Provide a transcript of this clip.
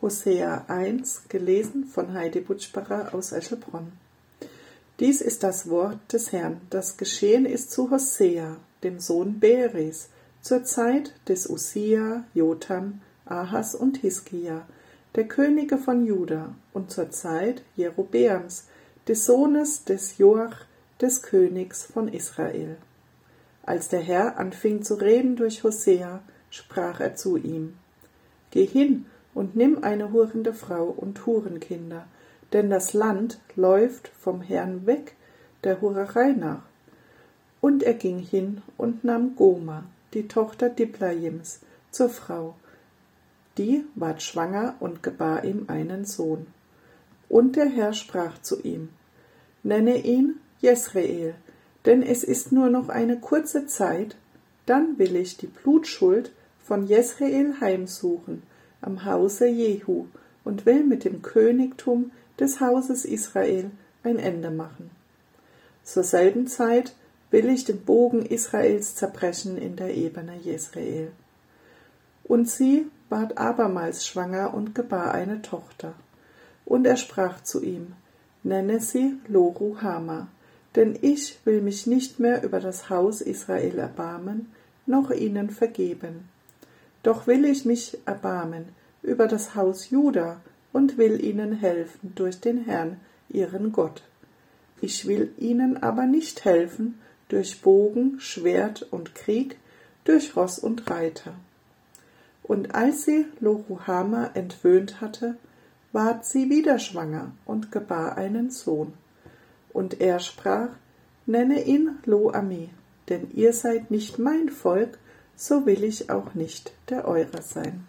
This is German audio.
Hosea 1, gelesen von Heidi Butschbacher aus Eschelbronn. Dies ist das Wort des Herrn, das geschehen ist zu Hosea, dem Sohn Beres, zur Zeit des Usia, Jotam, Ahas und Hiskia, der Könige von Juda, und zur Zeit Jerobeams, des Sohnes des Joach, des Königs von Israel. Als der Herr anfing zu reden durch Hosea, sprach er zu ihm: Geh hin und nimm eine hurende Frau und Hurenkinder, denn das Land läuft vom Herrn weg der Hurerei nach. Und er ging hin und nahm Goma, die Tochter Diblaims, zur Frau. Die ward schwanger und gebar ihm einen Sohn. Und der Herr sprach zu ihm, Nenne ihn Jesreel, denn es ist nur noch eine kurze Zeit, dann will ich die Blutschuld von Jesreel heimsuchen am Hause Jehu und will mit dem Königtum des Hauses Israel ein Ende machen. Zur selben Zeit will ich den Bogen Israels zerbrechen in der Ebene Jesrael. Und sie ward abermals schwanger und gebar eine Tochter. Und er sprach zu ihm, nenne sie Loruhama, denn ich will mich nicht mehr über das Haus Israel erbarmen, noch ihnen vergeben. Doch will ich mich erbarmen über das Haus Juda und will ihnen helfen durch den Herrn, ihren Gott. Ich will ihnen aber nicht helfen durch Bogen, Schwert und Krieg, durch Ross und Reiter. Und als sie Loruhama entwöhnt hatte, ward sie wieder schwanger und gebar einen Sohn. Und er sprach, nenne ihn Loami, denn ihr seid nicht mein Volk, so will ich auch nicht der eure sein.